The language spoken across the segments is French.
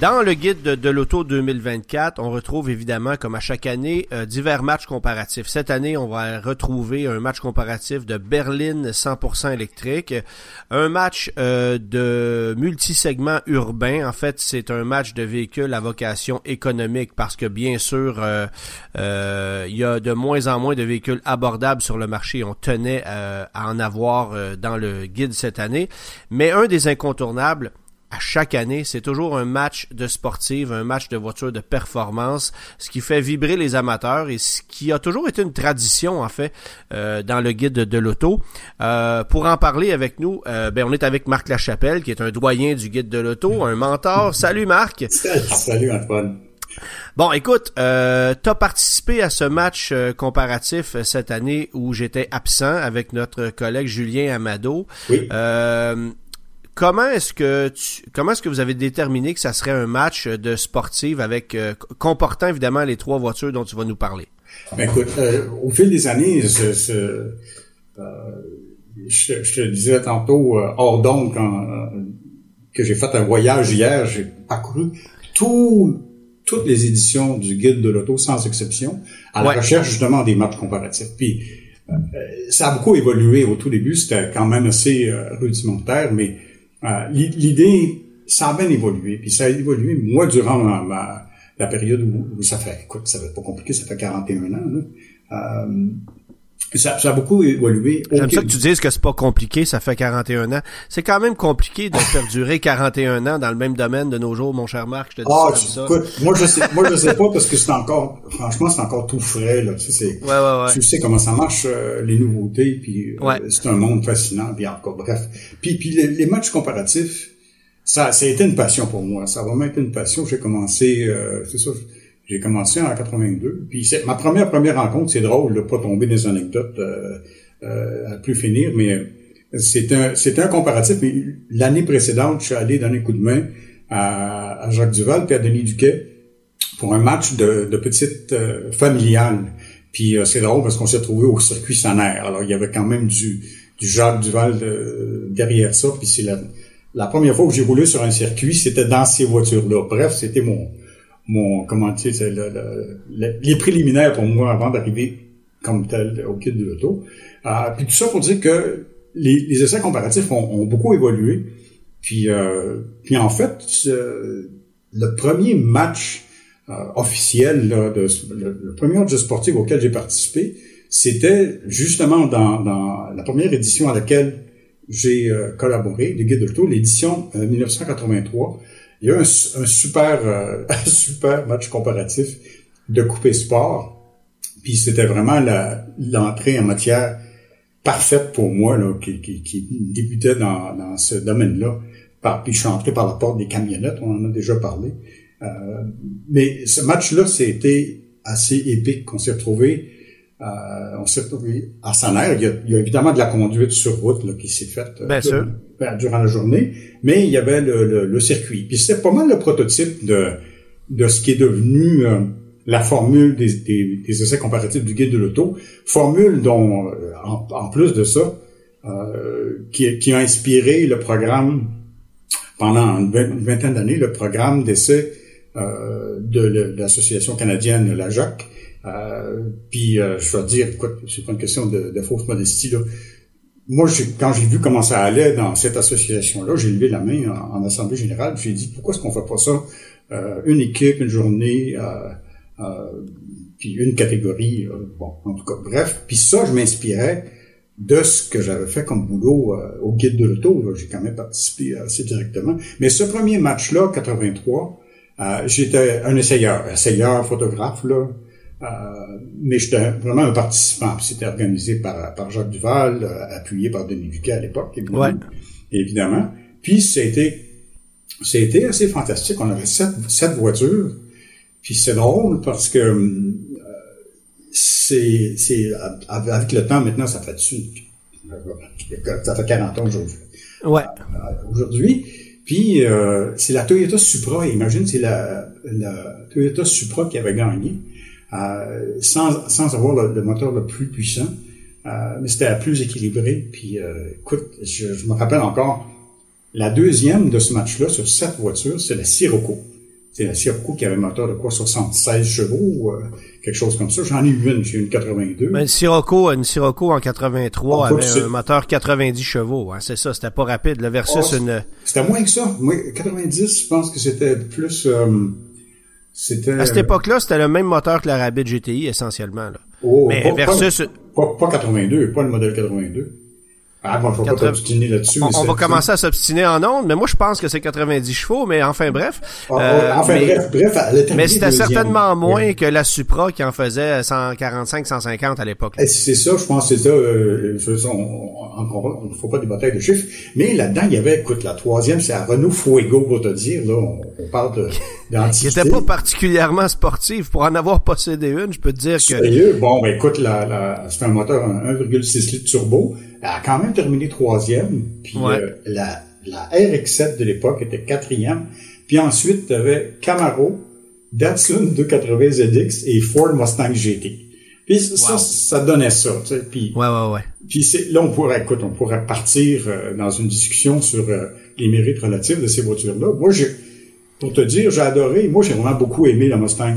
Dans le guide de, l'auto 2024, on retrouve évidemment, comme à chaque année, euh, divers matchs comparatifs. Cette année, on va retrouver un match comparatif de Berlin 100% électrique, un match euh, de multisegment urbain. En fait, c'est un match de véhicules à vocation économique parce que bien sûr, euh, il y a de moins en moins de véhicules abordables sur le marché. On tenait à en avoir dans le guide cette année. Mais un des incontournables, à chaque année, c'est toujours un match de sportive, un match de voiture de performance, ce qui fait vibrer les amateurs et ce qui a toujours été une tradition en fait euh, dans le guide de, l'auto. Euh, pour en parler avec nous, euh, ben on est avec Marc Lachapelle qui est un doyen du guide de l'auto, un mentor. Salut Marc. Salut Antoine. Bon, écoute, euh, tu as participé à ce match comparatif cette année où j'étais absent avec notre collègue Julien Amado. Oui. Comment est-ce que tu, comment est-ce que vous avez déterminé que ça serait un match de sportive avec euh, comportant évidemment les trois voitures dont tu vas nous parler? Ben écoute, euh, au fil des années, je, euh, je, te disais tantôt hors quand que j'ai fait un voyage hier, j'ai parcouru tout, toutes les éditions du guide de l'auto sans exception à la recherche justement des matchs comparatifs. Puis ça a beaucoup évolué au tout début, c'était quand même assez rudimentaire, mais euh, l'idée, ça a bien évolué. Puis ça a évolué, moi, durant la période où, ça fait, écoute, ça va être pas compliqué, ça fait 41 ans. Là. Euh, ça, ça, a beaucoup évolué. J'aime ça que tu dises que c'est pas compliqué, ça fait 41 ans. C'est quand même compliqué de perdurer 41 ans dans le même domaine de nos jours, mon cher Marc. Je te dis ah, ça. Écoute, moi je sais, moi je sais pas parce que c'est encore, franchement, c'est encore tout frais là. Tu sais, ouais, ouais, ouais. tu sais comment ça marche euh, les nouveautés, puis euh, c'est un monde fascinant, puis encore bref. Puis puis les, matchs comparatifs, ça, ça a été une passion pour moi. Ça a vraiment été une passion. J'ai commencé, euh, c'est ça. J'ai commencé en 82. Puis ma première première rencontre, c'est drôle de pas tomber des anecdotes euh, euh, à plus finir, mais c'est un c'est un comparatif. L'année précédente, je suis allé donner un coup de main à, à Jacques Duval puis à Denis Duquet pour un match de, de petite euh, familiale. Puis euh, c'est drôle parce qu'on s'est trouvé au circuit Sanaire. Alors il y avait quand même du du Jacques Duval derrière ça. Puis c'est la la première fois que j'ai roulé sur un circuit, c'était dans ces voitures-là. Bref, c'était mon mon comment dire c'est le, les préliminaires pour moi avant d'arriver comme tel au kit de l'auto. Euh, puis tout ça pour dire que les, les essais comparatifs ont, ont, beaucoup évolué. Puis, euh, puis en fait, le premier match euh, officiel, là, de, le, premier match sportif auquel j'ai participé, c'était justement dans, dans, la première édition à laquelle j'ai euh, collaboré, le guide de l'auto, l'édition 1983 il y a eu un, super, euh, un super match comparatif de coupé sport. Puis c'était vraiment l'entrée en matière parfaite pour moi, là, qui, qui, qui débutait dans, dans ce domaine-là. Puis je suis entré par la porte des camionnettes, on en a déjà parlé. Euh, mais ce match-là, c'était assez épique. On s'est retrouvé, euh, on s'est retrouvé à Saner. Il y, a, il y a évidemment de la conduite sur route là, qui s'est faite. Bien sûr ben, durant la journée, mais il y avait le, le, circuit. Puis c'était pas mal le prototype de, de ce qui est devenu euh, la formule des, des, des, essais comparatifs du guide de l'auto, formule dont, euh, en, plus de ça, euh, qui, qui, a inspiré le programme pendant une, vingtaine d'années, le programme d'essais euh, de, l'association canadienne, la JAC. Euh, puis je dois dire, écoute, c'est pas une question de, de fausse modestie, là moi, quand j'ai vu comment ça allait dans cette association-là, j'ai levé la main en, assemblée générale. J'ai dit pourquoi est-ce qu'on fait pas ça? Euh, une équipe, une journée, euh, euh, puis une catégorie. bon, en tout cas, bref. Puis ça, je m'inspirais de ce que j'avais fait comme boulot au guide de l'auto. J'ai quand même participé assez directement. Mais ce premier match-là, 83, j'étais un essayeur, essayeur, photographe là. Euh, mais j'étais vraiment un participant. C'était organisé par, par Jacques Duval, euh, appuyé par Denis Duquet à l'époque, évidemment. Ouais. évidemment. Puis c'était c'était assez fantastique. On avait sept, sept voitures. Puis c'est drôle parce que euh, c'est, c'est, avec le temps, maintenant, ça fait dessus, ça fait 40 ans aujourd'hui. Ouais. Euh, aujourd'hui. Puis, euh, c'est la Toyota Supra, imagine, c'est la, la Toyota Supra qui avait gagné, euh, sans, sans avoir le, moteur le plus puissant, euh, mais c'était la plus équilibrée. Puis, euh, écoute, je, je, me rappelle encore, la deuxième de ce match-là, sur cette voiture, c'est la Sirocco. C'est la Sirocco qui avait un moteur de quoi, 76 chevaux, quelque chose comme ça. J'en ai eu une, j'ai une 82. Mais une Sirocco, une Sirocco en 83 avait un moteur 90 chevaux. Hein, c'est ça, c'était pas rapide. Le versus oh, une... C'était moins que ça. Moi, 90, je pense que c'était plus... Euh, c'était... À cette époque-là, c'était le même moteur que la Rabbit GTI, essentiellement. Là. Oh, Mais versus... Pas, pas 82, pas le modèle 82. Ah, bon, faut pas là-dessus. On, va commencer à s'obstiner en ondes, mais moi, je pense que c'est 90 chevaux, mais enfin, bref. Ah, euh, enfin, mais, bref, bref, Mais c'était certainement moins que la Supra qui en faisait 145, 150 à l'époque. Eh, c'est ça, je pense que c'est ça. Euh, on ne faut pas batailles de chiffres. Mais là-dedans, il y avait, écoute, la troisième, c'est à Renault Fuego, pour te dire, là, on, parle de, Qui n'était pas particulièrement sportive. Pour en avoir possédé une, je peux te dire que... Sérieux? Bon, ben, écoute, la, la, c'est un moteur 1,6 litres turbo. Elle a quand même terminé troisième. Puis euh, la, la RX-7 de l'époque était quatrième. Puis ensuite, tu avais Camaro, Datsun 280 ZX et Ford Mustang GT. Puis ça, ça donnait ça. Tu sais. Puis, ouais, ouais, ouais. Puis là, on pourrait, écoute, on pourrait partir euh, dans une discussion sur euh, les mérites relatifs de ces voitures-là. Moi, j'ai, pour te dire, j'ai adoré. Moi, j'ai vraiment beaucoup aimé la Mustang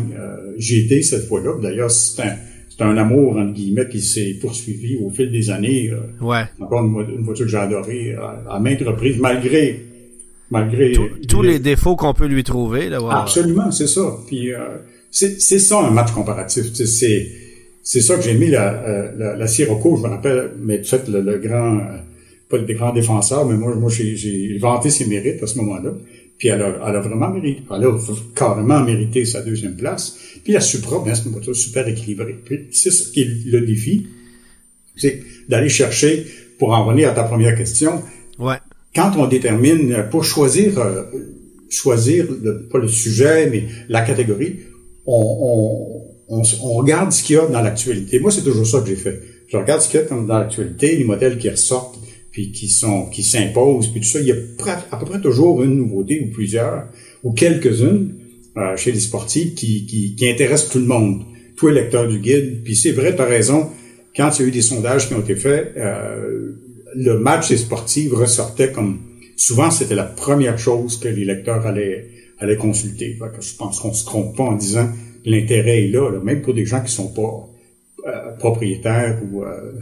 GT cette fois-là. D'ailleurs, c'est un c'est un amour, entre guillemets, qui s'est poursuivi au fil des années. Euh, ouais. Encore une, voiture que j'ai adorée euh, à, maintes reprises, malgré malgré tous les défauts qu'on peut lui trouver. Là, Absolument, c'est ça. Puis euh, c'est ça un match comparatif. C'est c'est ça que j'ai mis la, la, la Sirocco, je me rappelle, mais fait le, le grand, pas le grand défenseur, mais moi, moi j'ai vanté ses mérites à ce moment-là. Puis elle a, elle a vraiment mérité, elle a carrément mérité sa deuxième place. Puis la Supra, bien, c'est une voiture super équilibrée. Puis c'est ce qui est le défi, c'est d'aller chercher, pour en revenir à ta première question, ouais. quand on détermine, pour choisir, euh, choisir le, pas le sujet, mais la catégorie, on, on, on, on regarde ce qu'il y a dans l'actualité. Moi, c'est toujours ça que j'ai fait. Je regarde ce qu'il y a dans l'actualité, les modèles qui ressortent, puis qui sont qui s'imposent, puis tout ça. Il y a à peu près toujours une nouveauté ou plusieurs ou quelques-unes euh, chez les sportifs qui, qui, qui intéressent tout le monde, tous les lecteurs du guide. Puis c'est vrai, tu as raison, quand il y a eu des sondages qui ont été faits, euh, le match des sportifs ressortait comme souvent c'était la première chose que les lecteurs allaient, allaient consulter. je pense qu'on se trompe pas en disant l'intérêt est là, même pour des gens qui sont pas euh, propriétaires ou euh,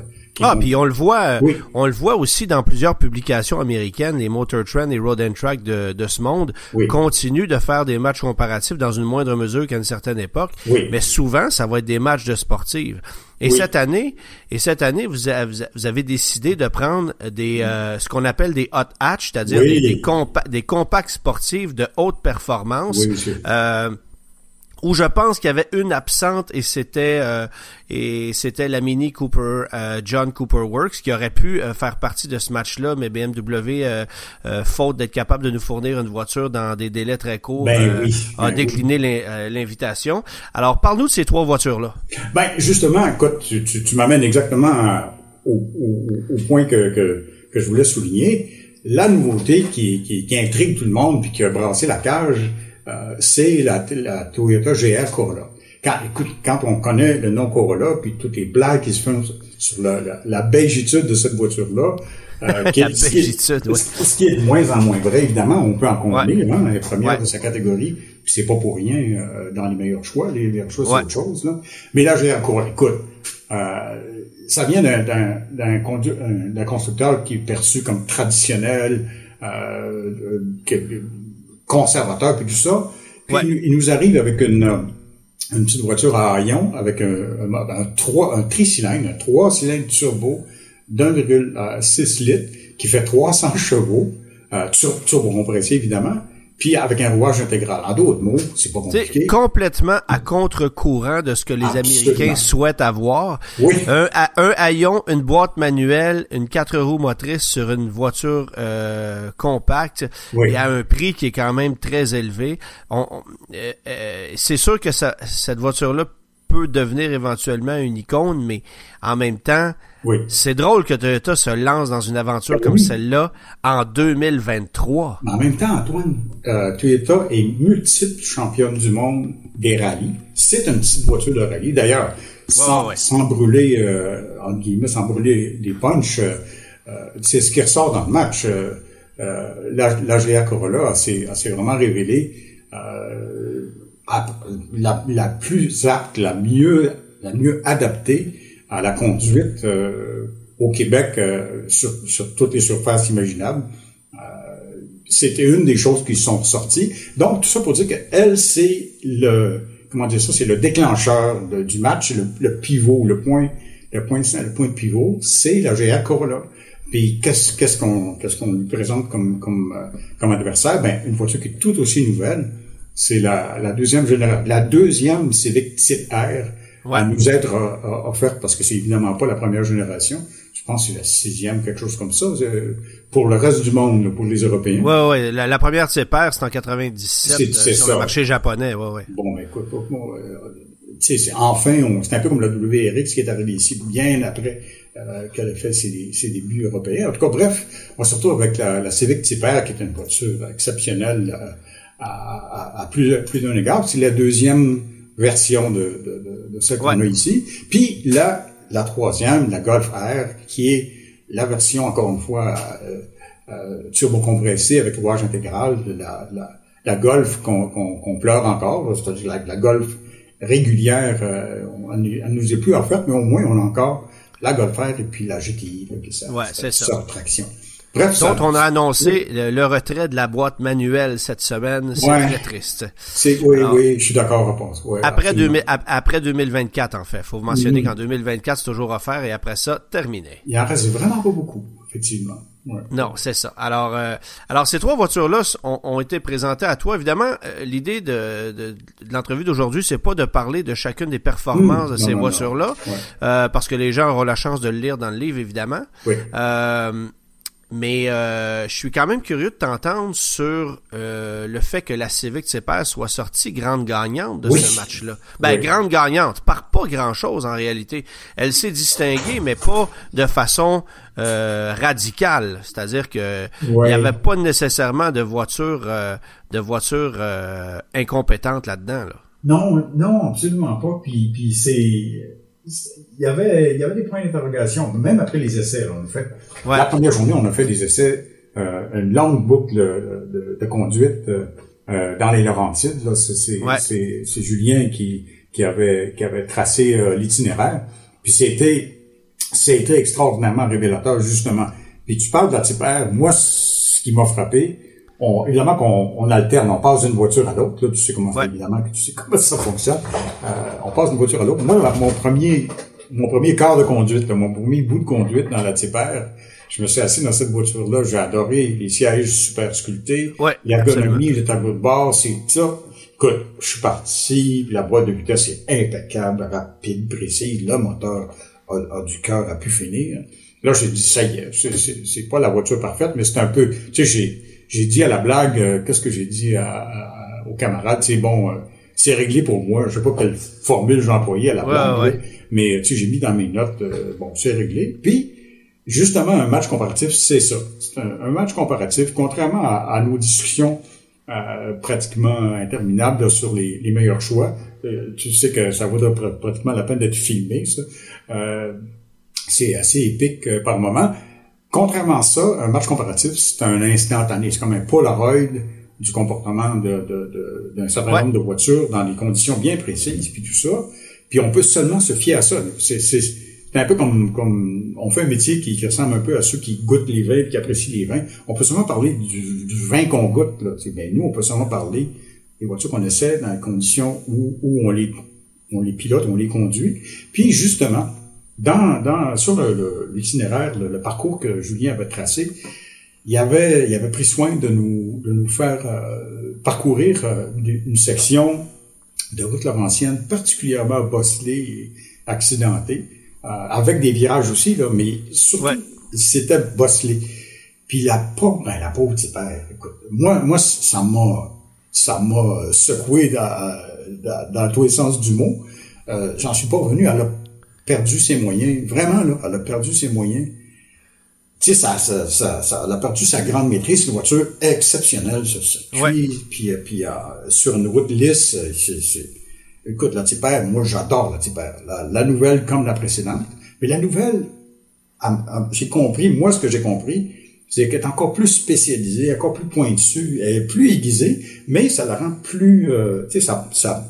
ah, puis on le voit, on le voit aussi dans plusieurs publications américaines, les Motor Trend et Road and Track de, de ce monde continuent de faire des matchs comparatifs dans une moindre mesure qu'à une certaine époque, mais souvent ça va être des matchs de sportives. Et cette année, et cette année, vous avez, vous avez décidé de prendre des euh, ce qu'on appelle des hot hatch, c'est-à-dire des, des, des compacts sportifs de haute performance. Euh, où je pense qu'il y avait une absente et c'était euh, et c'était la Mini Cooper euh, John Cooper Works qui aurait pu euh, faire partie de ce match-là, mais BMW faute d'être capable de nous fournir une voiture dans des délais très courts ben a ben décliné l'invitation. Alors parle-nous de ces trois voitures-là. Ben justement, écoute, tu, tu, tu m'amènes exactement au, au, au, point que, que, que je voulais souligner. La nouveauté qui, qui, qui intrigue tout le monde puis qui a brassé la cage euh, c'est la, la, Toyota GR Corolla. Quand, écoute, quand on connaît le nom Corolla, puis toutes les blagues qui se font sur la, la, de cette voiture-là, euh, qui, ce, qui est, ce, qui est de moins en moins vrai, évidemment, on peut en convenir, hein, les premières de sa catégorie, puis c'est pas pour rien euh, dans les meilleurs choix, les meilleurs choix, c'est autre chose. Là. Mais là, GR Corolla, écoute, euh, ça vient d'un constructeur qui est perçu comme traditionnel, euh, conservateur puis tout ça. Puis il, nous arrive avec une, euh, une petite voiture à haillons avec un, un, un, 3, un tricylindre, un 3 cylindres turbo d'1,6 litres qui fait 300 chevaux, euh, turbo compressé évidemment, puis avec un rouage intégral. En d'autres mots, c'est pas compliqué. complètement à contre-courant de ce que les Américains souhaitent avoir. Oui. Un, un haillon, une boîte manuelle, une quatre roues motrices sur une voiture euh, compacte oui. et à un prix qui est quand même très élevé. On, euh, euh, c'est sûr que ça, cette voiture-là peut devenir éventuellement une icône, mais en même temps, c'est drôle que Toyota se lance dans une aventure comme celle-là en 2023. Mais en même temps, Antoine, euh, Toyota est multiple championne du monde des rallyes. C'est une petite voiture de rallye. D'ailleurs, sans, sans, brûler, euh, entre guillemets, sans brûler des punchs, euh, euh, c'est ce qui ressort dans le match. Euh, la, la GA Corolla s'est vraiment révélé la, la, plus apte, la mieux, la mieux adaptée à la conduite au Québec sur, sur, toutes les surfaces imaginables. C'était une des choses qui sont sorties. Donc, tout ça pour dire qu'elle, c'est le, comment dire ça, c'est le déclencheur du match, le, le, pivot, le point, le point, le point de pivot, c'est la GA Corolla. Puis qu'est-ce qu'on qu'est-ce qu'on lui présente comme comme euh, comme adversaire? Ben une voiture qui est tout aussi nouvelle, c'est la, la deuxième génération, la deuxième Civic Type R à nous être euh, offerte parce que c'est évidemment pas la première génération. Je pense que c'est la sixième, quelque chose comme ça, euh, pour le reste du monde, pour les Européens. Ouais, ouais. La, la première Type R, c'est en 97 c'est, sur le marché japonais. Ouais, ouais. Bon, écoute, c'est enfin, c'est un peu comme la WRX qui est arrivé ici bien après euh, qu'elle a fait ses, ses, débuts européens. En tout cas, bref, on se retrouve avec la, la Civic Type R, qui est une voiture exceptionnelle euh, à, à, à, plus, plus d'un égard. C'est la deuxième version de, de, de, celle qu'on a ici. Puis la, la troisième, la Golf R, qui est la version, encore une fois, euh, euh, turbo-compressée avec rouage intégral de la, la, la Golf qu'on pleure encore, c'est-à-dire la, la Golf régulière, euh, elle, nous est plus offerte, mais au moins on a encore la Golf R et puis la GTI, là, qui ouais, traction. Bref, Donc, on a annoncé le, retrait de la boîte manuelle cette semaine. C'est très triste. C'est, oui, oui, je suis d'accord, ouais, après, 2000, après 2024, en fait. faut mentionner mm-hmm. qu'en 2024, c'est toujours offert et après ça, terminé. Il en reste vraiment pas beaucoup, effectivement. Non, c'est ça. Alors, euh, alors ces trois voitures-là ont, été présentées à toi. Évidemment, euh, l'idée de, de, l'entrevue d'aujourd'hui, c'est pas de parler de chacune des performances mmh. de ces voitures-là, euh, parce que les gens auront la chance de le lire dans le livre, évidemment. Oui. Mais euh, je suis quand même curieux de t'entendre sur euh, le fait que la Civic CPR soit sortie grande gagnante de ce match-là. Ben, grande gagnante, par pas grand-chose en réalité. Elle s'est distinguée, mais pas de façon euh, radicale. C'est-à-dire que il n'y avait pas nécessairement de voiture de voiture incompétente là-dedans. Là. Non, non, absolument pas. Puis, puis c'est il y avait, il y avait des points d'interrogation, même après les essais. on a fait, La première journée, on a fait des essais, euh, une longue boucle de, de, conduite euh, dans les Laurentides. C'est Julien qui, qui, avait, qui avait tracé euh, l'itinéraire. Puis c'était c'était extraordinairement révélateur, justement. Puis tu parles de la R. Moi, ce qui m'a frappé, on, évidemment qu'on on alterne, on passe d'une voiture à l'autre. Là, tu sais comment évidemment que tu sais comment ça fonctionne. Euh, on passe d'une voiture à l'autre. Moi, mon premier, mon premier quart de conduite, mon premier bout de conduite dans la Tipper, je me suis assis dans cette voiture-là. J'ai adoré les sièges super sculptés, ouais, l'ergonomie, le tableau de bord, c'est ça. Écoute, je suis parti, la boîte de vitesse est impeccable, rapide, précise. Le moteur a, a du cœur, a pu finir. Là, j'ai dit, ça y est, c'est pas la voiture parfaite, mais c'est un peu, tu sais, j'ai j'ai dit à la blague, euh, qu'est-ce que j'ai dit à, aux camarades, c'est bon, euh, c'est réglé pour moi. Je sais pas quelle formule j'ai employée à la blague, mais tu sais, j'ai mis dans mes notes, euh, bon, c'est réglé. Puis, justement, un match comparatif, c'est ça. C'est un, match comparatif, contrairement à, nos discussions pratiquement interminables sur les, les, meilleurs choix. tu sais que ça vaut pratiquement la peine d'être filmé, ça. c'est assez épique par moment. Contrairement à ça, un match comparatif, c'est un instantané. C'est comme un Polaroid du comportement d'un de, de, certain nombre de voitures dans des conditions bien précises, puis tout ça. Puis on peut seulement se fier à ça. C'est un peu comme, comme on fait un métier qui, ressemble un peu à ceux qui goûtent les vins et qui apprécient les vins. On peut seulement parler du, du vin qu'on goûte. Là. Bien, nous, on peut seulement parler des voitures qu'on essaie dans les conditions où, où on les on les pilote, on les conduit. Puis justement, dans, dans, sur l'itinéraire, le, le, parcours que Julien avait tracé, il avait, il avait pris soin de nous, de nous faire euh, parcourir euh, une section de route laurentienne particulièrement bosselée et accidentée, euh, avec des virages aussi, là, mais surtout, c'était bosselé. Puis la pauvre, ben, la pauvre père, écoute, moi, moi, ça m'a, ça m'a secoué dans, dans, dans tous les sens du mot. Euh, J'en suis pas revenu. Elle a perdu ses moyens. Vraiment, là, elle a perdu ses moyens. Tu sais, ça, ça, ça, ça, elle a perdu sa grande maîtrise. C'est une voiture exceptionnelle sur ce Puis, puis euh, sur une route lisse, euh, c'est... Écoute, la Tipper, moi j'adore la Tipper. La, la, nouvelle comme la précédente. Mais la nouvelle, j'ai compris, moi ce que j'ai compris, c'est qu'elle est encore plus spécialisée, encore plus pointue, elle est plus aiguisée, mais ça la rend plus, euh, tu sais, ça, ça,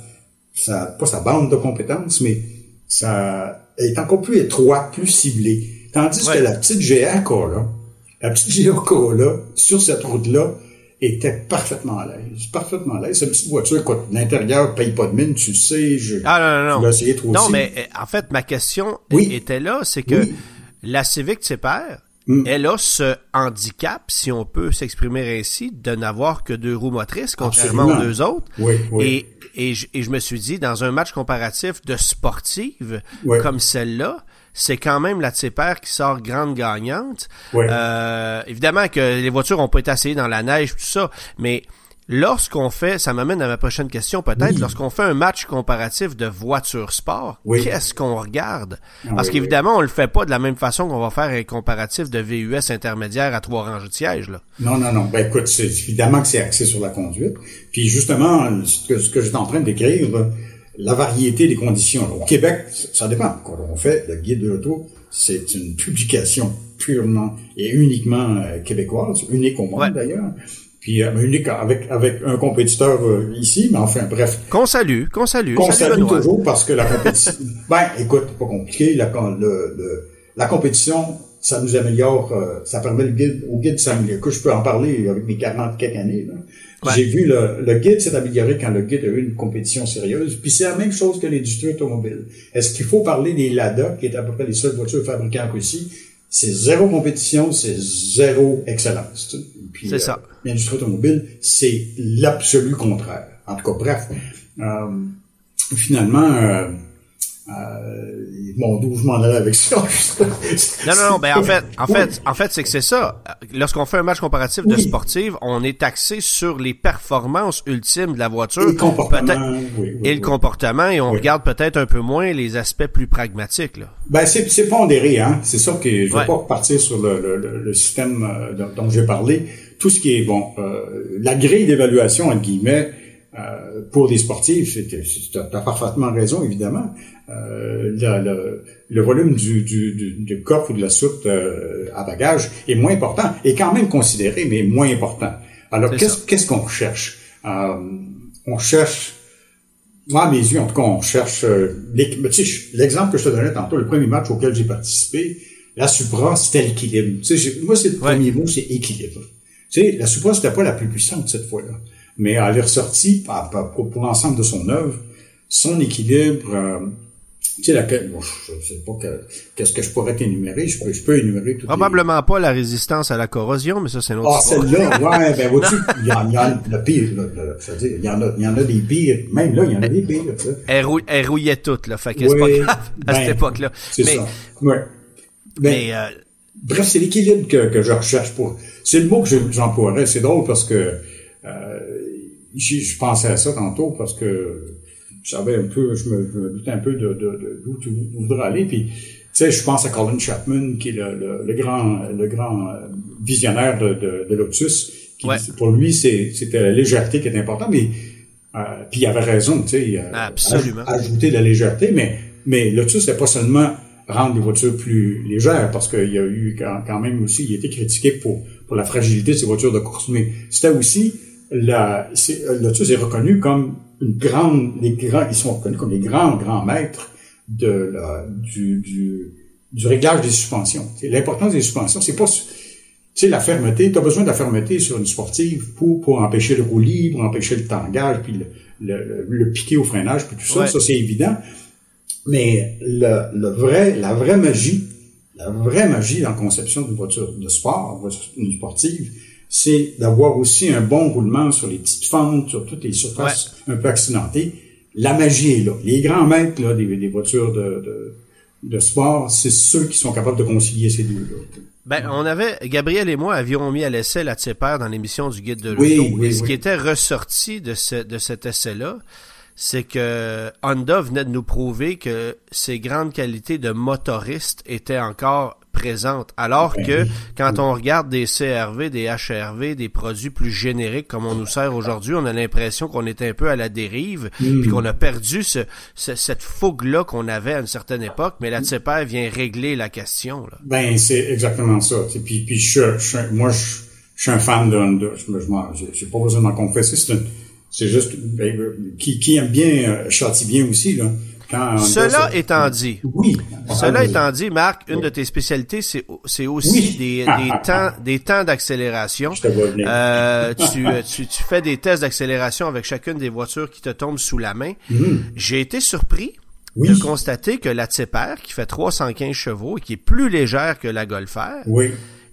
ça, pas sa bande de compétences, mais ça est encore plus étroite, plus ciblée. Tandis que la petite GAK, là, la petite GAK, là, sur cette route-là, était parfaitement à l'aise. Parfaitement à l'aise. C'est une petite voiture, quoi. L'intérieur paye pas de mine, tu sais. Je, ah, non, non, non. non, mais en fait, ma question était là, c'est que la Civic Tipper, mm. elle a ce handicap, si on peut s'exprimer ainsi, de n'avoir que deux roues motrices, contrairement aux deux autres. Oui, oui. Et, et, je, et je me suis dit, dans un match comparatif de sportive comme celle-là, c'est quand même la Tipper qui sort grande gagnante. Euh, évidemment que les voitures ont pas été essayées dans la neige, tout ça, mais Lorsqu'on fait, ça m'amène à ma prochaine question peut-être, lorsqu'on fait un match comparatif de voiture sport, qu'est-ce qu'on regarde? Parce qu'évidemment, on le fait pas de la même façon qu'on va faire un comparatif de VUS intermédiaire à trois ranges de siège. Là. Non, non, non. Ben écoute, c'est évidemment que c'est axé sur la conduite. Puis justement, ce que, ce que j'étais en train d'écrire, la variété des conditions. Au Québec, ça dépend. Quand on fait le guide de l'auto, c'est une publication purement et uniquement euh, québécoise, unique au monde d'ailleurs puis euh, unique avec avec un compétiteur euh, ici, mais enfin bref. Qu'on salue, qu'on salue. Qu'on salue toujours parce que la compétition. ben, écoute, pas compliqué. La, le, la compétition, ça nous améliore, euh, ça permet le guide, au guide de s'améliorer. Que je peux en parler avec mes 40 quelques années. J'ai vu le, le guide s'est amélioré quand le guide a eu une compétition sérieuse. Puis c'est la même chose que l'industrie automobile. Est-ce qu'il faut parler des Lada, qui est à peu près les seules voitures fabriquées en Russie? C'est zéro compétition, c'est zéro excellence. C'est euh, ça. L'industrie automobile, c'est l'absolu contraire. En tout cas, bref. Euh, finalement, euh, bon, d'où je m'en allais avec ça. non, non, non, ben en fait, en fait, en fait, c'est que c'est ça. Lorsqu'on fait un match comparatif de sportive, on est axé sur les performances ultimes de la voiture. Et le comportement. et le comportement, et on regarde peut-être un peu moins les aspects plus pragmatiques, là. Ben, c'est, c'est pondéré, hein. C'est ça que je vais pas repartir sur le, le, le système euh, dont j'ai parlé. Tout ce qui est, bon, euh, la grille d'évaluation, entre guillemets, euh, pour des sportifs, tu as parfaitement raison, évidemment. Euh, le, le, volume du, du, du, coffre ou de la soute euh, à bagages est moins important, est quand même considéré, mais moins important. Alors, qu'est-ce qu'est-ce qu'on cherche? Euh, on cherche, moi, à mes yeux, en tout cas, on cherche l'exemple que je te donnais tantôt, le premier match auquel j'ai participé, la Supra, c'était l'équilibre. Moi, c'est le premier mot, c'est équilibre. Tu sais, la Supra, c'était pas la plus puissante cette fois-là mais elle est ressortie pour, pour l'ensemble de son œuvre, son équilibre, euh, tu sais, laquelle, bon, je sais pas qu'est-ce que je pourrais t'énumérer, je peux, je peux énumérer tout. Probablement pas la résistance à la corrosion, mais ça, c'est une autre Ah, celle-là, ouais, ben, vois-tu, il y, en, a le pire, là, c'est-à-dire, il y en a, il y en a des pires, même là, il y en a des pires, ça. Elle, elle rouillait toute, là, fait que c'est pas grave, à cette ben, époque-là. C'est ça, ouais. Ben, mais, euh, bref, c'est l'équilibre que, que je recherche pour, c'est le mot que j'emploierais, c'est drôle parce que, euh, je pensais à ça tantôt parce que je savais un peu, je me, je doutais un peu de, de, d'où tu voudrais aller. Puis, tu sais, je pense à Colin Chapman, qui est le, le, grand, le grand visionnaire de, de, de Lotus. Qui, Pour lui, c'est, c'était la légèreté qui est importante, mais euh, puis il avait raison, tu sais, Absolument. ajouter de la légèreté, mais mais Lotus, c'est pas seulement rendre les voitures plus légères, parce qu'il y a eu quand, même aussi, il a été critiqué pour pour la fragilité de ces voitures de course, mais c'était aussi la, euh, Lotus est reconnu comme une grande, les grands, ils sont reconnus comme les grands, grands maîtres de la, du, du, du réglage des suspensions. L'importance des suspensions, c'est pas, tu sais, la fermeté, tu as besoin de la fermeté sur une sportive pour, pour empêcher le roulis, pour empêcher le tangage, puis le, le, le piqué au freinage, puis tout ça, ça c'est évident. Mais le, le vrai, la vraie magie, la vraie magie dans la conception d'une voiture de sport, d'une sportive, c'est d'avoir aussi un bon roulement sur les petites fentes, sur toutes les surfaces un peu accidentées. La magie est là. Les grands maîtres là, des, voitures de, de, de sport, c'est ceux qui sont capables de concilier ces deux-là. Ben, on avait, Gabriel et moi avions mis à l'essai la Tipper dans l'émission du Guide de l'auto. et ce qui était ressorti de, ce, de cet essai-là, c'est que Honda venait de nous prouver que ses grandes qualités de motoriste étaient encore présentes. Alors Ben que quand on regarde des CRV, des HRV, des produits plus génériques comme on nous sert aujourd'hui, on a l'impression qu'on est un peu à la dérive, Mm. puis qu'on a perdu ce, ce- cette fougue-là qu'on avait à une certaine époque, mais la TCPR vient régler la question. Là. Ben, c'est exactement ça. Puis, puis je, je, moi, je, je suis un fan de Honda. Je, je j'ai pas besoin de m'en confesser. C'est une- c'est juste, ben, euh, qui, qui aime bien, euh, châtie bien aussi, là. Quand Honda, Cela étant dit, oui. Cela Ah, étant dit, Marc, une de tes spécialités, c'est c'est aussi Oui. des, des temps des temps d'accélération. Je te vois venir. Euh, tu, tu, tu fais des tests d'accélération avec chacune des voitures qui te tombent sous la main. J'ai été surpris. Oui. de constater que la Tipper, qui fait 315 chevaux et qui est plus légère que la Golf R, Oui.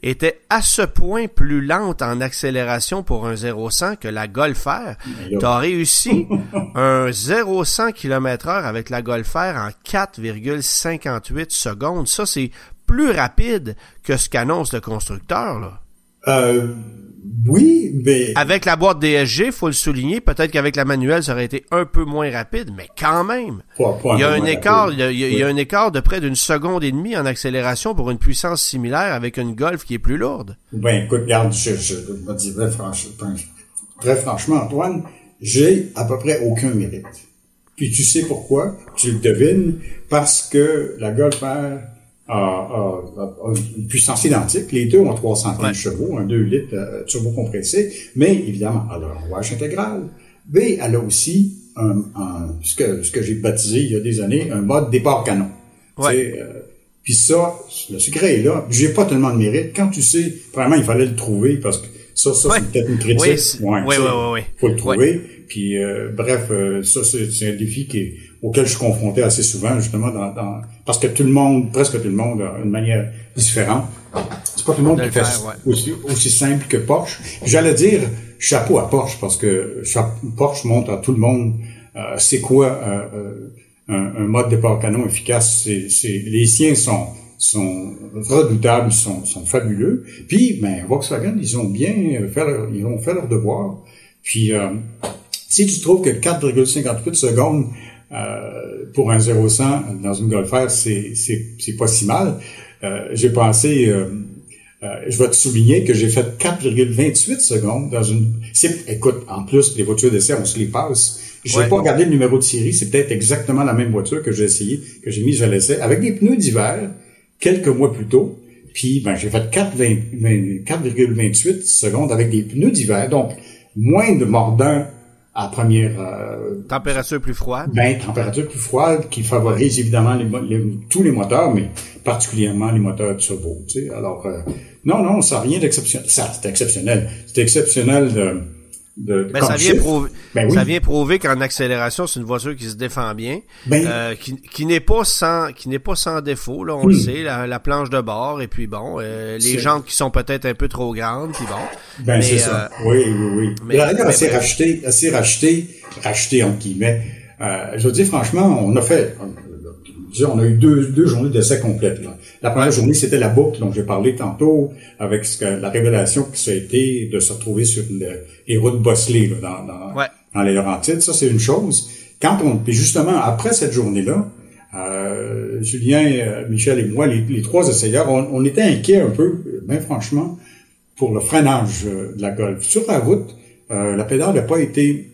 Était à ce point plus lente en accélération pour un 0-100 que la Golf R. T'as réussi un 0-100 km heure avec la Golf R en 4,58 secondes. Ça, c'est plus rapide que ce qu'annonce le constructeur, là. Euh, oui, mais Avec la boîte DSG, faut le souligner, peut-être qu'avec la manuelle, ça aurait été un peu moins rapide, mais quand même. pas, pas Il y a un écart, il y a, il il y un écart de près d'une seconde et demie en accélération pour une puissance similaire avec une Golf qui est plus lourde. Ben, écoute, regarde, je, je, je dis très, franch- très franchement, Antoine, j'ai à peu près aucun mérite. Puis tu sais pourquoi? Tu le devines, parce que la Golf R une puissance identique. Les deux ont 315 Ouais. chevaux, un 2 litres euh, turbo compressé, mais évidemment, elle a un rouage intégral. Mais elle a aussi un, un- ce que, ce que j'ai baptisé il y a des années, un mode départ canon. Ouais. Euh, puis ça, le secret est là. J'ai pas tellement de mérite. Quand tu sais, vraiment, il fallait le trouver parce que ça, ça Ouais. c'est peut-être une critique. Oui, Ouais, oui, oui, oui. Faut le trouver. Puis euh, bref, euh, ça c'est c'est un défi qui est- auquel je suis confronté assez souvent, justement, dans, dans- parce que tout le monde, presque tout le monde, a une manière différente. C'est pas tout le monde De qui fait ouais. aussi, aussi simple que Porsche. J'allais dire chapeau à Porsche parce que Porsche montre à tout le monde euh, c'est quoi euh, euh, un, un mode départ canon efficace. C'est, c'est- les siens sont sont redoutables, sont, sont fabuleux. Puis, ben, Volkswagen, ils ont bien fait leur, ils ont fait leur devoir. Puis, euh, si tu trouves que 4,58 secondes euh, pour un 0-100 dans une Golf R, c'est, c'est, c'est pas si mal. Euh, j'ai pensé, euh, euh, je vais te souligner que j'ai fait 4,28 secondes dans une... C'est, écoute, en plus, les voitures d'essai, on se les passe. Je n'ai Ouais. pas regardé le numéro de série, c'est peut-être exactement la même voiture que j'ai essayé, que j'ai mise à l'essai, avec des pneus d'hiver, quelques mois plus tôt. Puis, ben, j'ai fait 4,20 4,28 secondes avec des pneus d'hiver, donc moins de mordant à première euh, Température plus froide. ben, température plus froide qui favorise évidemment les, mo- les- tous les moteurs, mais particulièrement les moteurs turbo. Tu sais. Alors, euh, non, non, ça n'a rien d'exceptionnel. Ça, c'est exceptionnel. C'est exceptionnel de... de Ben, ça vient prouver, Ben oui. ça vient prouver qu'en accélération, c'est une voiture qui se défend bien, Ben- euh, qui, qui n'est pas sans, qui n'est pas sans défaut. Là, on le sait, la, la planche de bord et puis bon, euh, les jantes qui sont peut-être un peu trop grandes, puis bon. Ben, c'est ça. euh, Oui, oui, oui. mais- mais elle s'est bref. racheté, elle s'est racheté, racheté entre guillemets. Euh, je veux dire, franchement, on a fait, on a eu deux, deux journées d'essai complètes. Là. La première journée, c'était la boucle dont j'ai parlé tantôt, avec ce que, la révélation que ça a été de se retrouver sur le- les routes bosselées là, dans, dans, Ouais. dans les Laurentides. Ça, c'est une chose. Quand on, puis justement, après cette journée-là, euh, Julien, euh, Michel et moi, les, les trois essayeurs, on, on était inquiets un peu, bien franchement, pour le freinage euh, de la Golf. Sur la route, euh, la pédale n'a pas été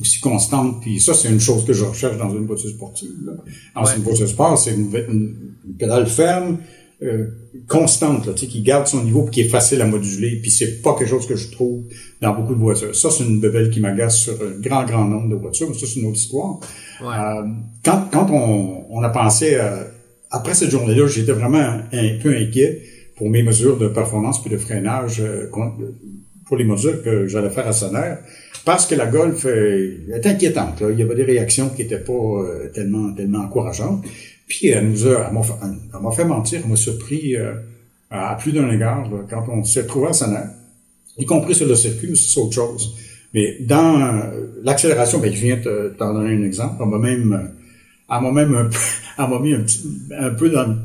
aussi constante. Puis ça, c'est une chose que je recherche dans une voiture sportive. Là. Dans Ouais. une voiture sport, c'est une, une- une pédale ferme, euh, constante, là, tu sais, qui garde son niveau puis qui est facile à moduler. Puis c'est pas quelque chose que je trouve dans beaucoup de voitures. Ça, c'est une bebelle qui m'agace sur un grand, grand nombre de voitures. Mais ça, c'est une autre histoire. Ouais. Euh, quand quand on, on a pensé, euh, après cette journée-là, j'étais vraiment un, peu inquiet pour mes mesures de performance puis de freinage euh, pour les mesures que j'allais faire à Sonner, parce que la Golf euh, est inquiétante. Là. Il y avait des réactions qui étaient pas euh, tellement tellement encourageantes. Puis elle nous a, elle m'a fait, mentir, elle m'a surpris euh, à plus d'un égard là, quand on s'est retrouvé à Sonner, y compris sur le circuit, c'est autre chose. Mais dans l'accélération, ben, je viens t'en donner un exemple. On m'a même, elle m'a même un peu, m'a mis un, petit, un peu dans,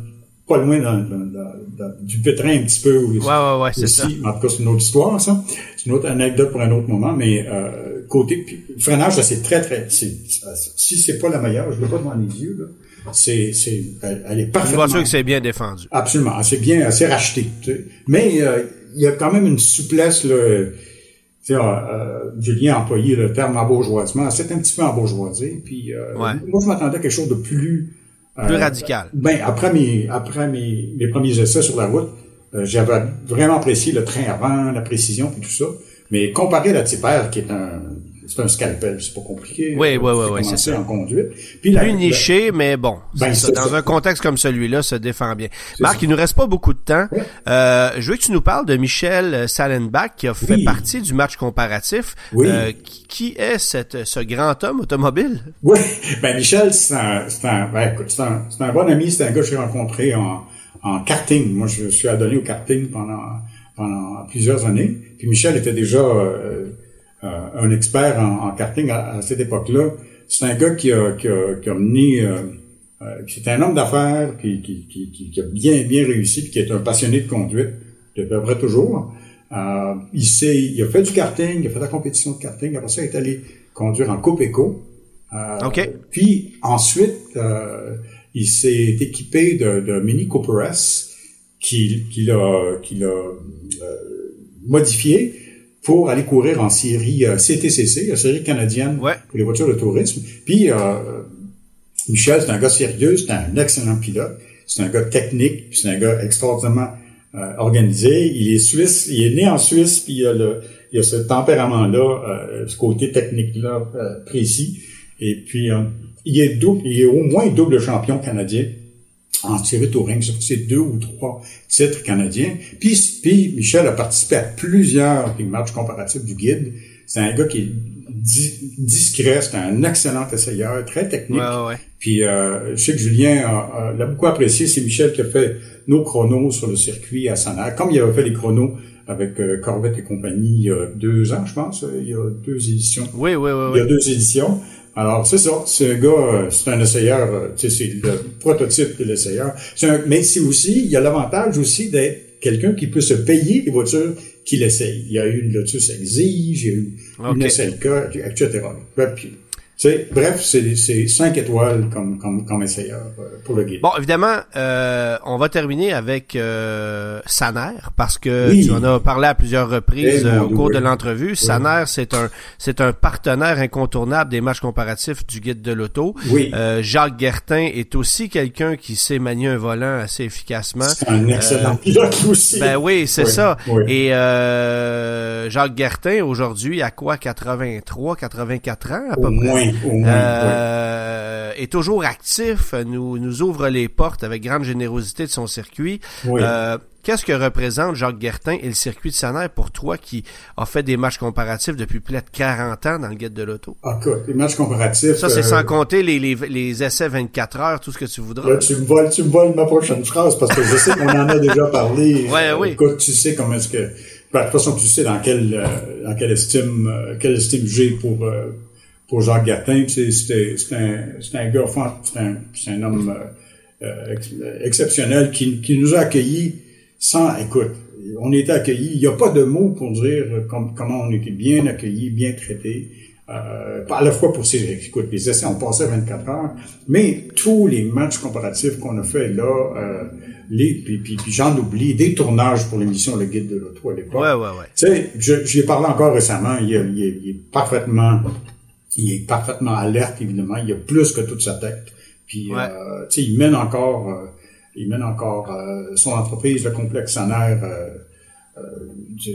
pas loin dans, dans- dans- du pétrin un petit peu. Ouais, ouais, ouais, c'est ça. En tout cas, c'est une autre histoire, ça. C'est une autre anecdote pour un autre moment, mais euh, côté le freinage, c'est très très. si c'est pas la meilleure, je l'ai pas devant les yeux là. C'est, c'est, elle, est parfaitement. Je sûr que c'est bien défendu. Absolument, c'est bien, c'est racheté. Mais euh, il y a quand même une souplesse là. Tu sais, euh, Julien a employé le terme embourgeoisement. C'est un petit peu embourgeoisé. Puis euh, moi, je m'attendais à quelque chose de plus plus radical. Ben après mes après mes, mes premiers essais sur la route, j'avais vraiment apprécié le train avant, la précision et tout ça. Mais comparé à la Tipper, qui est un c'est un scalpel, c'est pas compliqué. Oui, oui, oui, oui c'est ça. en conduite. Puis Plus niché, mais bon, ben, ça. dans un contexte comme celui-là, ça défend bien. Marc, il nous reste pas beaucoup de temps. Euh, je veux que tu nous parles de Michel Salenbach, qui a fait partie du match comparatif. Oui. Euh, qui est cette, ce grand homme automobile? Oui, ben Michel, c'est un, c'est un, ben, écoute, c'est un, un bon ami, c'est un gars que j'ai rencontré en, en karting. Moi, je suis adonné au karting pendant pendant plusieurs années. Puis Michel était déjà euh, un expert en, karting à, cette époque-là. C'est un gars qui a, qui a, qui a mené... Euh, c'est un homme d'affaires qui, qui, qui, qui, a bien bien réussi, qui est un passionné de conduite, de peu près toujours. Euh, il, s'est, il a fait du karting, il a fait la compétition de karting. Après ça, il est allé conduire en Coupe Eco. Euh, OK. Puis ensuite, euh, il s'est équipé de, de Mini Cooper S qu'il qui a, qu'il a modifié pour aller courir en série CTCC, la série canadienne pour les voitures de tourisme. Puis euh, Michel, c'est un gars sérieux, c'est un excellent pilote, c'est un gars technique, c'est un gars extraordinairement euh, organisé. Il est suisse, il est né en Suisse, puis il a, le, il a ce tempérament-là, euh, ce côté technique-là euh, précis. Et puis, il est double, il est au moins double champion canadien en touring sur ces deux ou trois titres canadiens. Puis, puis Michel a participé à plusieurs matchs comparatifs du guide. C'est un gars qui est discret, c'est un excellent essayeur, très technique. Ouais, ouais. Puis euh, je sais que Julien l'a beaucoup apprécié. C'est Michel qui a fait nos chronos sur le circuit à Sanac, comme il avait fait les chronos avec euh, Corvette et compagnie il y a deux ans, je pense. Il y a deux éditions. Oui, oui, oui. Il y a deux éditions. Alors, c'est ça. C'est un gars, euh, c'est un essayeur, euh, c'est le prototype de l'essayeur. Mais c'est aussi, il y a l'avantage aussi d'être quelqu'un qui peut se payer les voitures qu'il essaye. Il y a eu une Lotus Exige, il y a eu une SLK, etc bref, c'est cinq étoiles comme, comme, comme essayeur euh, pour le guide. Bon, évidemment, euh, on va terminer avec euh, Saner parce que tu en as parlé à plusieurs reprises eh, au cours de l'entrevue. Saner, c'est un c'est un partenaire incontournable des matchs comparatifs du guide de l'auto. Oui. Jacques Guertin est aussi quelqu'un qui sait manier un volant assez efficacement. C'est un excellent pilote aussi. Ben oui, c'est ça. Et Jacques Guertin aujourd'hui a quoi 83, 84 ans à peu près? Euh, est toujours actif, nous, nous ouvre les portes avec grande générosité de son circuit. Euh, qu'est-ce que représente Jacques Guertin et le circuit de Saner pour toi qui a fait des matchs comparatifs depuis plus de 40 ans dans le guide de l'auto? Ah, les matchs comparatifs. Ça, c'est euh, sans compter les, les, les, essais 24 heures, tout ce que tu voudras. tu me voles, tu me voles ma prochaine phrase parce que je sais qu'on en a déjà parlé. ouais, oui. Écoute, tu sais comment est-ce que, ben, de toute façon, tu sais dans quelle, dans quelle estime, quelle estime j'ai pour, pour Jacques Gattin, c'est un, un gars, c'est un, un homme euh, euh, exceptionnel qui, qui nous a accueillis sans, écoute, on était accueillis, il n'y a pas de mots pour dire comment on était bien accueillis, bien traités. Euh, à la fois pour ces écoute, les essais ont passé 24 heures, mais tous les matchs comparatifs qu'on a fait là, euh, les, puis, puis, j'en oublie, des tournages pour l'émission Le Guide de l'Auto à l'époque. Ouais, ouais, ouais. Tu sais, j'y parlé encore récemment, il il est parfaitement il est parfaitement alerte, évidemment. Il a plus que toute sa tête. Puis, euh, tu sais, il mène encore, euh, il mène encore euh, son entreprise, le complexe sanaire, euh, euh,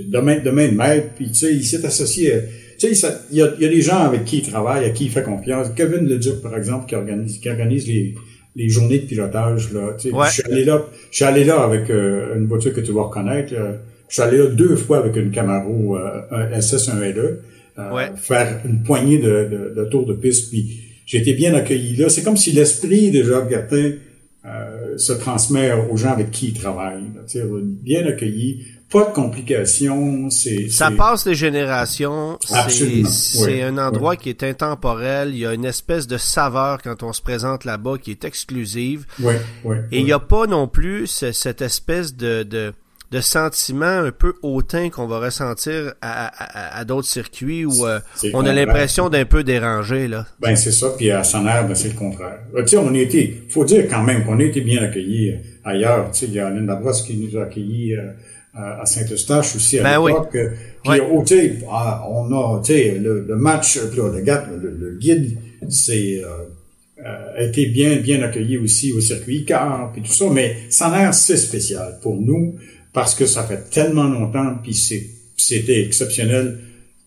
demain, demain de maître. Puis, tu sais, il s'est associé. Euh, tu sais, il, y a, des gens avec qui il travaille, à qui il fait confiance. Kevin Leduc, par exemple, qui organise, qui organise les, les journées de pilotage. Là, tu sais. Je suis allé là, je suis allé là avec une voiture que tu vas reconnaître. Je suis allé là deux fois avec une Camaro SS1LE. Euh, faire une poignée de, de tours de piste. Puis j'ai été bien accueilli là. C'est comme si l'esprit de Jacques Gatin euh, se transmet aux gens avec qui il travaille. Bien accueilli, pas de complications. Ça passe les générations. C'est un endroit qui est intemporel. Il y a une espèce de saveur quand on se présente là-bas qui est exclusive. Et il n'y a pas non plus cette espèce de de sentiment un peu hautain qu'on va ressentir à, à, d'autres circuits où euh, on a l'impression d'un peu dérangé là. Ben c'est ça, puis à Sonner, ben, c'est le contraire. Euh, tu sais, on a été, faut dire quand même qu'on a été bien accueillis euh, ailleurs. Tu sais, il y a Alain Labrosse qui nous a accueillis à Saint-Eustache aussi à ben l'époque. Puis oh, ah, on a, tu sais, le, match, le, le, le, guide, c'est a été bien bien accueilli aussi au circuit car puis tout ça, mais ça a l'air c'est spécial pour nous parce que ça fait tellement longtemps, puis c'était exceptionnel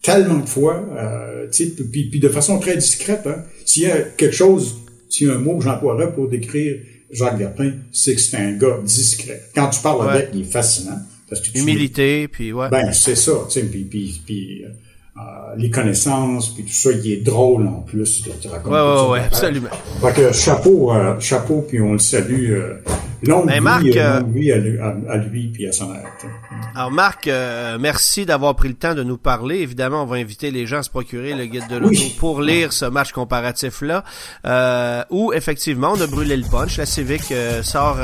tellement de fois, euh, puis, puis de façon très discrète. Hein. S'il y a quelque chose, s'il y a un mot que j'emploierais pour décrire Jacques Bertin, c'est que c'est un gars discret. Quand tu parles avec, il est fascinant. Parce que Humilité, puis ouais. Ben, c'est ça, tu sais, puis, puis, puis euh, les connaissances, puis tout ça, il est drôle en plus. Tu racontes ouais, ouais, ouais, absolument. Fait que chapeau, euh, chapeau, puis on le salue. Euh, longue, ben, vie, euh, longue vie à, lui, à, lui puis à son aide. Alors Marc, euh, merci d'avoir pris le temps de nous parler. Évidemment, on va inviter les gens à se procurer le guide de l'auto pour lire ce match comparatif-là, euh, où effectivement on a brûlé le punch. La Civic sort,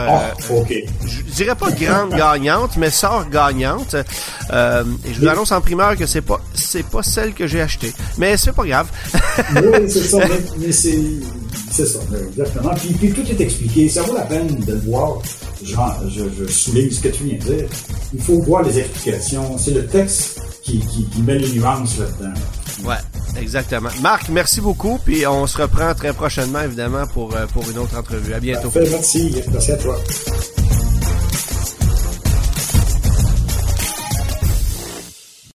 oh, je dirais pas grande gagnante, mais sort gagnante. et je vous annonce en primeur que c'est pas c'est pas celle que j'ai achetée, mais c'est pas grave. oui, c'est ça, mais, c'est c'est ça, exactement. Puis, puis, tout est expliqué. Ça vaut la peine de le voir. Genre, je, je, souligne ce que tu viens de dire. Il faut voir les explications. C'est le texte qui, qui, qui met les nuances là-dedans. Ouais, exactement. Marc, merci beaucoup. Puis on se reprend très prochainement, évidemment, pour, euh, pour une autre entrevue. À bientôt. merci. Merci à toi.